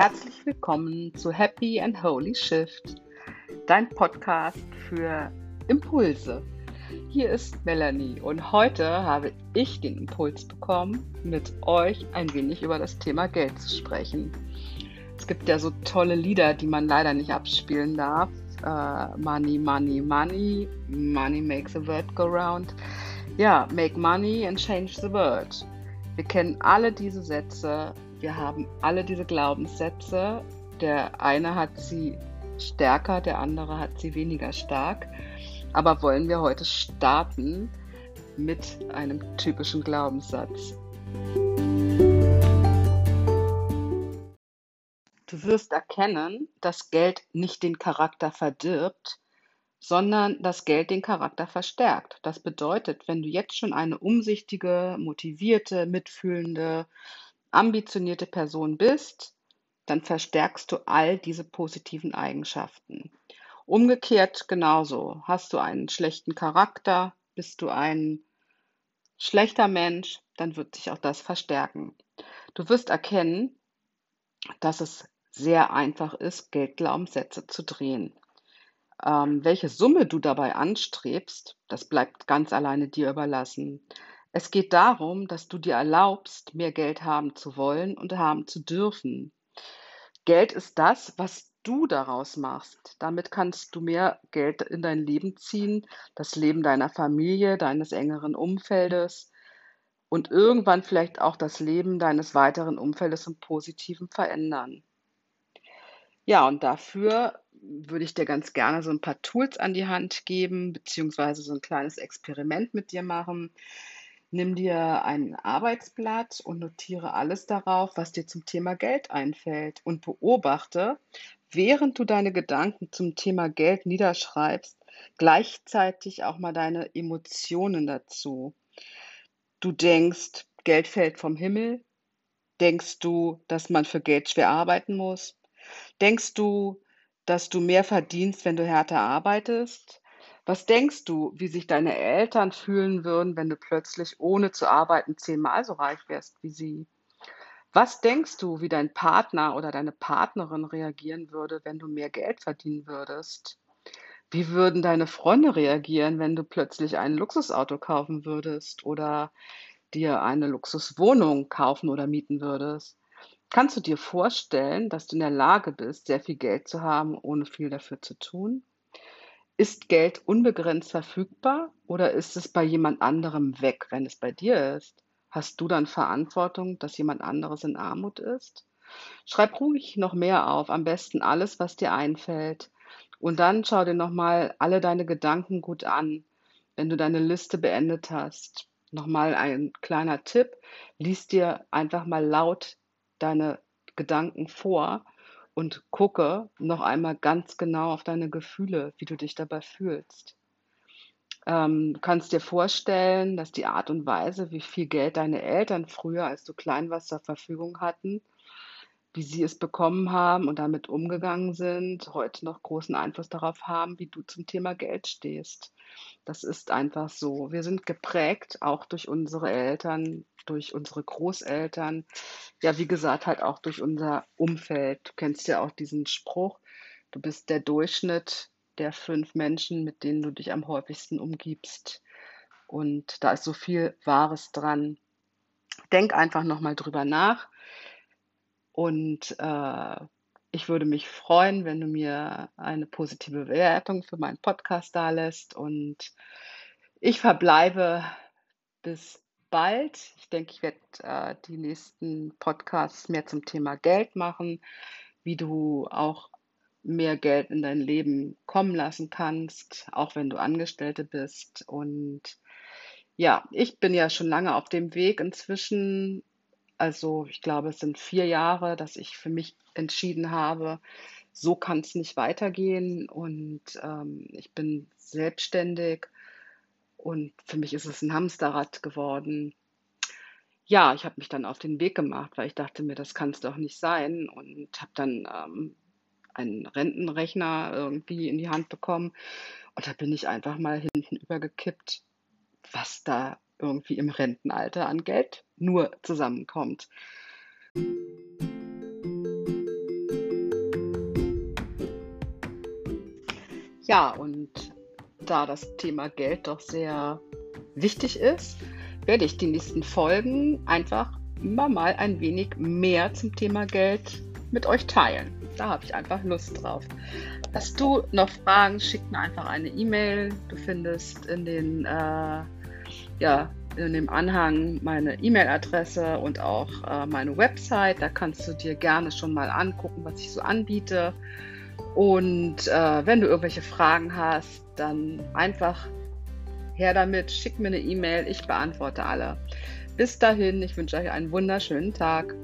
Herzlich willkommen zu Happy and Holy Shift, dein Podcast für Impulse. Hier ist Melanie und heute habe ich den Impuls bekommen, mit euch ein wenig über das Thema Geld zu sprechen. Es gibt ja so tolle Lieder, die man leider nicht abspielen darf. Uh, money, money, money, money makes the world go round. Ja, make money and change the world. Wir kennen alle diese Sätze, wir haben alle diese Glaubenssätze. Der eine hat sie stärker, der andere hat sie weniger stark. Aber wollen wir heute starten mit einem typischen Glaubenssatz. Du wirst erkennen, dass Geld nicht den Charakter verdirbt, sondern das Geld den Charakter verstärkt. Das bedeutet, wenn du jetzt schon eine umsichtige, motivierte, mitfühlende, ambitionierte Person bist, dann verstärkst du all diese positiven Eigenschaften. Umgekehrt genauso. Hast du einen schlechten Charakter, bist du ein schlechter Mensch, dann wird sich auch das verstärken. Du wirst erkennen, dass es sehr einfach ist, Geldglaubenssätze zu drehen. Ähm, welche Summe du dabei anstrebst, das bleibt ganz alleine dir überlassen. Es geht darum, dass du dir erlaubst, mehr Geld haben zu wollen und haben zu dürfen. Geld ist das, was du daraus machst. Damit kannst du mehr Geld in dein Leben ziehen, das Leben deiner Familie, deines engeren Umfeldes und irgendwann vielleicht auch das Leben deines weiteren Umfeldes im Positiven verändern. Ja, und dafür würde ich dir ganz gerne so ein paar Tools an die Hand geben, beziehungsweise so ein kleines Experiment mit dir machen. Nimm dir ein Arbeitsblatt und notiere alles darauf, was dir zum Thema Geld einfällt und beobachte, während du deine Gedanken zum Thema Geld niederschreibst, gleichzeitig auch mal deine Emotionen dazu. Du denkst, Geld fällt vom Himmel? Denkst du, dass man für Geld schwer arbeiten muss? Denkst du, dass du mehr verdienst, wenn du härter arbeitest? Was denkst du, wie sich deine Eltern fühlen würden, wenn du plötzlich ohne zu arbeiten zehnmal so reich wärst wie sie? Was denkst du, wie dein Partner oder deine Partnerin reagieren würde, wenn du mehr Geld verdienen würdest? Wie würden deine Freunde reagieren, wenn du plötzlich ein Luxusauto kaufen würdest oder dir eine Luxuswohnung kaufen oder mieten würdest? Kannst du dir vorstellen, dass du in der Lage bist, sehr viel Geld zu haben, ohne viel dafür zu tun? Ist Geld unbegrenzt verfügbar oder ist es bei jemand anderem weg, wenn es bei dir ist? Hast du dann Verantwortung, dass jemand anderes in Armut ist? Schreib ruhig noch mehr auf, am besten alles, was dir einfällt. Und dann schau dir nochmal alle deine Gedanken gut an, wenn du deine Liste beendet hast. Nochmal ein kleiner Tipp, lies dir einfach mal laut deine Gedanken vor und gucke noch einmal ganz genau auf deine Gefühle, wie du dich dabei fühlst. Ähm, kannst dir vorstellen, dass die Art und Weise, wie viel Geld deine Eltern früher, als du klein warst, zur Verfügung hatten, wie sie es bekommen haben und damit umgegangen sind, heute noch großen Einfluss darauf haben, wie du zum Thema Geld stehst. Das ist einfach so. Wir sind geprägt, auch durch unsere Eltern, durch unsere Großeltern, ja, wie gesagt, halt auch durch unser Umfeld. Du kennst ja auch diesen Spruch, du bist der Durchschnitt der fünf Menschen, mit denen du dich am häufigsten umgibst. Und da ist so viel Wahres dran. Denk einfach nochmal drüber nach. Und äh, ich würde mich freuen, wenn du mir eine positive Bewertung für meinen Podcast da lässt. Und ich verbleibe bis bald. Ich denke, ich werde äh, die nächsten Podcasts mehr zum Thema Geld machen, wie du auch mehr Geld in dein Leben kommen lassen kannst, auch wenn du Angestellte bist. Und ja, ich bin ja schon lange auf dem Weg inzwischen. Also ich glaube, es sind vier Jahre, dass ich für mich entschieden habe, so kann es nicht weitergehen. Und ähm, ich bin selbstständig und für mich ist es ein Hamsterrad geworden. Ja, ich habe mich dann auf den Weg gemacht, weil ich dachte mir, das kann es doch nicht sein. Und habe dann ähm, einen Rentenrechner irgendwie in die Hand bekommen. Und da bin ich einfach mal hinten übergekippt, was da irgendwie im Rentenalter an Geld nur zusammenkommt. Ja, und da das Thema Geld doch sehr wichtig ist, werde ich die nächsten Folgen einfach immer mal ein wenig mehr zum Thema Geld mit euch teilen. Da habe ich einfach Lust drauf. Hast du noch Fragen, schick mir einfach eine E-Mail. Du findest in den äh, ja, in dem Anhang meine E-Mail-Adresse und auch äh, meine Website. Da kannst du dir gerne schon mal angucken, was ich so anbiete. Und äh, wenn du irgendwelche Fragen hast, dann einfach her damit, schick mir eine E-Mail, ich beantworte alle. Bis dahin, ich wünsche euch einen wunderschönen Tag.